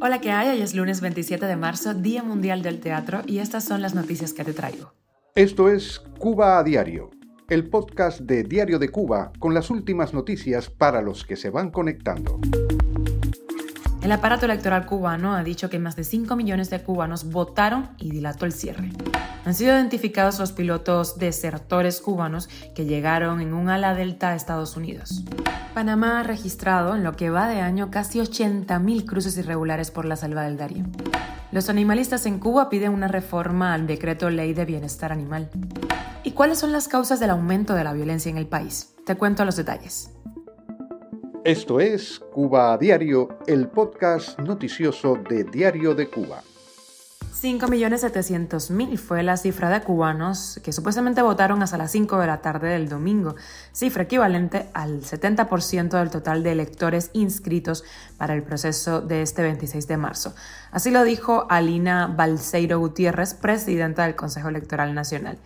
Hola, ¿qué hay? Hoy es lunes 27 de marzo, Día Mundial del Teatro, y estas son las noticias que te traigo. Esto es Cuba a Diario, el podcast de Diario de Cuba con las últimas noticias para los que se van conectando. El aparato electoral cubano ha dicho que más de 5 millones de cubanos votaron y dilató el cierre. Han sido identificados los pilotos desertores cubanos que llegaron en un ala delta a Estados Unidos. Panamá ha registrado en lo que va de año casi 80.000 cruces irregulares por la selva del Darién. Los animalistas en Cuba piden una reforma al decreto ley de bienestar animal. ¿Y cuáles son las causas del aumento de la violencia en el país? Te cuento los detalles. Esto es Cuba a Diario, el podcast noticioso de Diario de Cuba. 5.700.000 fue la cifra de cubanos que supuestamente votaron hasta las 5 de la tarde del domingo, cifra equivalente al 70% del total de electores inscritos para el proceso de este 26 de marzo. Así lo dijo Alina Balseiro Gutiérrez, presidenta del Consejo Electoral Nacional.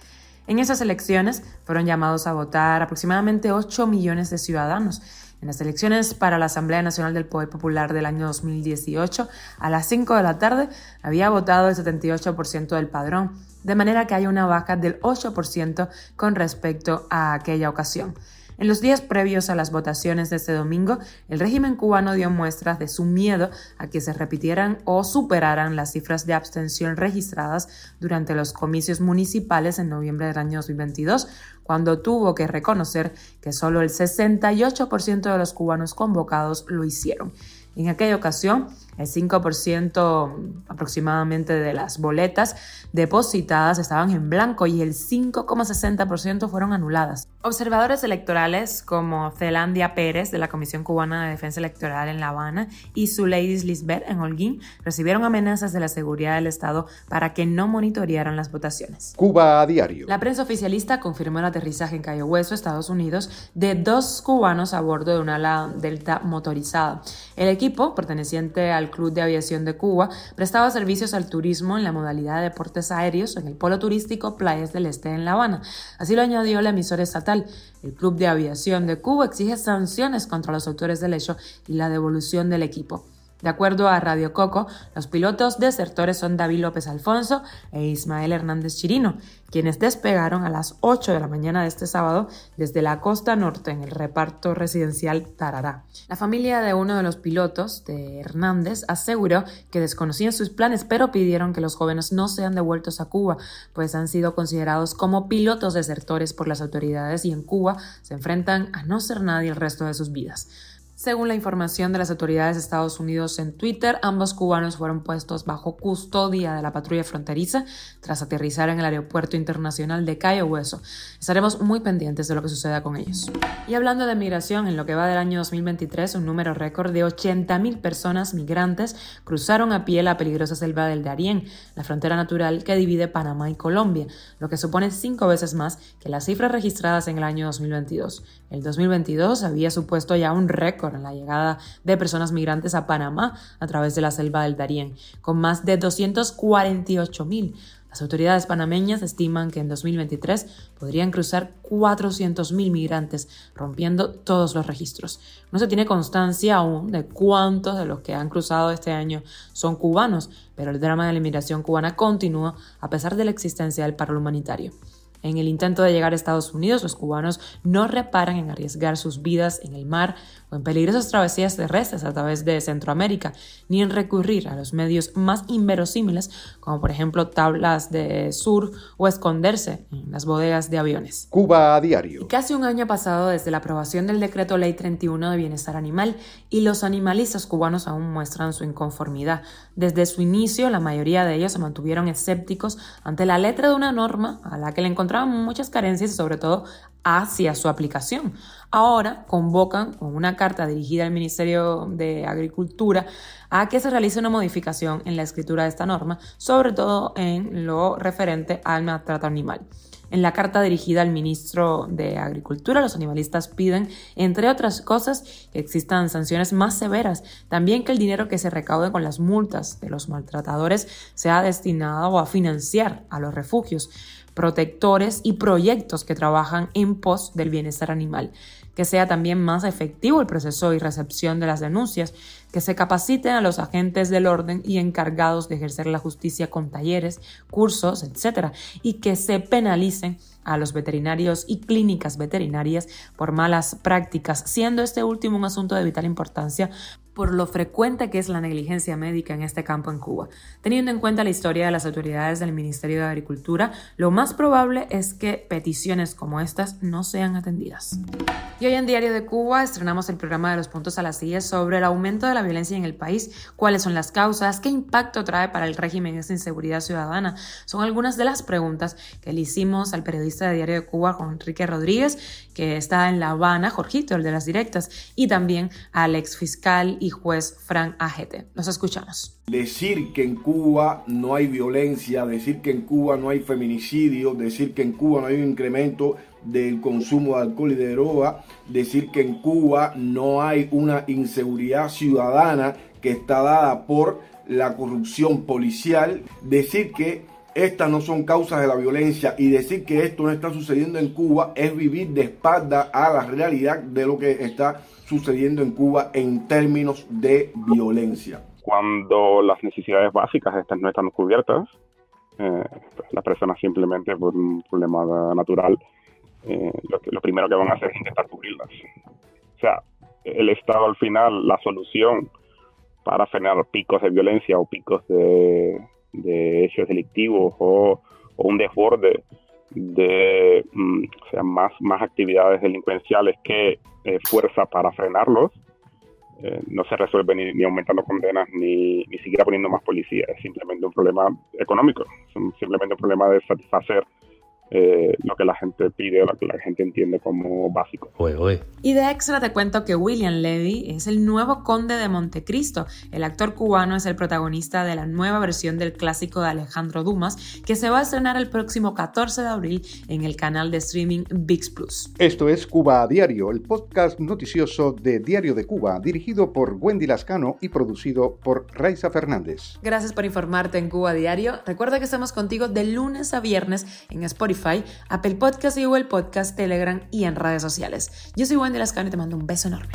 En esas elecciones fueron llamados a votar aproximadamente 8 millones de ciudadanos en las elecciones para la Asamblea Nacional del Poder Popular del año 2018, a las 5 de la tarde había votado el 78% del padrón, de manera que hay una baja del 8% con respecto a aquella ocasión. En los días previos a las votaciones de este domingo, el régimen cubano dio muestras de su miedo a que se repitieran o superaran las cifras de abstención registradas durante los comicios municipales en noviembre del año 2022, cuando tuvo que reconocer que solo el 68% de los cubanos convocados lo hicieron. En aquella ocasión, el 5% aproximadamente de las boletas depositadas estaban en blanco y el 5,60% fueron anuladas. Observadores electorales como Zelandia Pérez de la Comisión Cubana de Defensa Electoral en La Habana y Zuleidis Lisbeth en Holguín recibieron amenazas de la seguridad del Estado para que no monitorearan las votaciones. Cuba a diario. La prensa oficialista confirmó el aterrizaje en Cayo Hueso, Estados Unidos, de dos cubanos a bordo de una ala delta motorizada. El equipo, perteneciente al Club de Aviación de Cuba, prestaba servicios al turismo en la modalidad de deportes aéreos en el polo turístico Playas del Este en La Habana. Así lo añadió la emisora estatal. El Club de Aviación de Cuba exige sanciones contra los autores del hecho y la devolución del equipo. De acuerdo a Radio Coco, los pilotos desertores son David López Alfonso e Ismael Hernández Chirino, quienes despegaron a las 8 de la mañana de este sábado desde la costa norte en el reparto residencial Tarará. La familia de uno de los pilotos, de Hernández, aseguró que desconocían sus planes, pero pidieron que los jóvenes no sean devueltos a Cuba, pues han sido considerados como pilotos desertores por las autoridades y en Cuba se enfrentan a no ser nadie el resto de sus vidas. Según la información de las autoridades de Estados Unidos en Twitter, ambos cubanos fueron puestos bajo custodia de la patrulla fronteriza tras aterrizar en el aeropuerto internacional de Cayo Hueso. Estaremos muy pendientes de lo que suceda con ellos. Y hablando de migración, en lo que va del año 2023, un número récord de 80.000 personas migrantes cruzaron a pie la peligrosa selva del Darién, la frontera natural que divide Panamá y Colombia, lo que supone cinco veces más que las cifras registradas en el año 2022. El 2022 había supuesto ya un récord en la llegada de personas migrantes a Panamá a través de la selva del Darién, con más de 248 mil. Las autoridades panameñas estiman que en 2023 podrían cruzar 400 mil migrantes, rompiendo todos los registros. No se tiene constancia aún de cuántos de los que han cruzado este año son cubanos, pero el drama de la inmigración cubana continúa a pesar de la existencia del paro humanitario. En el intento de llegar a Estados Unidos, los cubanos no reparan en arriesgar sus vidas en el mar o en peligrosas travesías terrestres a través de Centroamérica, ni en recurrir a los medios más inverosímiles, como por ejemplo tablas de sur o esconderse en las bodegas de aviones. Cuba a diario. casi un año ha pasado desde la aprobación del decreto Ley 31 de Bienestar Animal y los animalistas cubanos aún muestran su inconformidad. Desde su inicio, la mayoría de ellos se mantuvieron escépticos ante la letra de una norma a la que le encontraban muchas carencias y sobre todo hacia su aplicación. Ahora convocan con una carta dirigida al Ministerio de Agricultura a que se realice una modificación en la escritura de esta norma, sobre todo en lo referente al maltrato animal. En la carta dirigida al ministro de Agricultura, los animalistas piden, entre otras cosas, que existan sanciones más severas, también que el dinero que se recaude con las multas de los maltratadores sea destinado a financiar a los refugios, protectores y proyectos que trabajan en pos del bienestar animal, que sea también más efectivo el proceso y recepción de las denuncias, que se capaciten a los agentes del orden y encargados de ejercer la justicia con talleres, cursos, etc. y que se penalicen a los veterinarios y clínicas veterinarias por malas prácticas, siendo este último un asunto de vital importancia por lo frecuente que es la negligencia médica en este campo en Cuba. Teniendo en cuenta la historia de las autoridades del Ministerio de Agricultura, lo más probable es que peticiones como estas no sean atendidas. Y hoy en Diario de Cuba estrenamos el programa de los puntos a las sillas sobre el aumento de la violencia en el país, cuáles son las causas, qué impacto trae para el régimen esta inseguridad ciudadana. Son algunas de las preguntas que le hicimos al periodista de Diario de Cuba, Juan Enrique Rodríguez, que está en La Habana, Jorgito, el de las directas, y también al ex fiscal y juez Frank Ajete. Los escuchamos. Decir que en Cuba no hay violencia, decir que en Cuba no hay feminicidio, decir que en Cuba no hay un incremento del consumo de alcohol y de droga, decir que en Cuba no hay una inseguridad ciudadana que está dada por la corrupción policial, decir que estas no son causas de la violencia y decir que esto no está sucediendo en Cuba es vivir de espalda a la realidad de lo que está sucediendo en Cuba en términos de violencia. Cuando las necesidades básicas estas no están cubiertas, eh, las personas simplemente por un problema natural, eh, lo, lo primero que van a hacer es intentar cubrirlas. O sea, el Estado al final, la solución para frenar picos de violencia o picos de, hechos delictivos o, un desborde de mm, más, más actividades delincuenciales que eh, fuerza para frenarlos, eh, no se resuelve ni, aumentando condenas ni, ni siquiera poniendo más policía. Es simplemente un problema económico, es simplemente un problema de satisfacer eh, lo que la gente pide o lo que la gente entiende como básico. Y de extra te cuento que William Levy es el nuevo conde de Montecristo. El actor cubano es el protagonista de la nueva versión del clásico de Alejandro Dumas, que se va a estrenar el próximo 14 de abril en el canal de streaming VIX Plus. Esto es Cuba a Diario, el podcast noticioso de Diario de Cuba, dirigido por Wendy Lascano y producido por Raiza Fernández. Gracias por informarte en Cuba a Diario. Recuerda que estamos contigo de lunes a viernes en Apple Podcast y Google Podcast, Telegram y en redes sociales. Yo soy Wendy Lascano y te mando un beso enorme.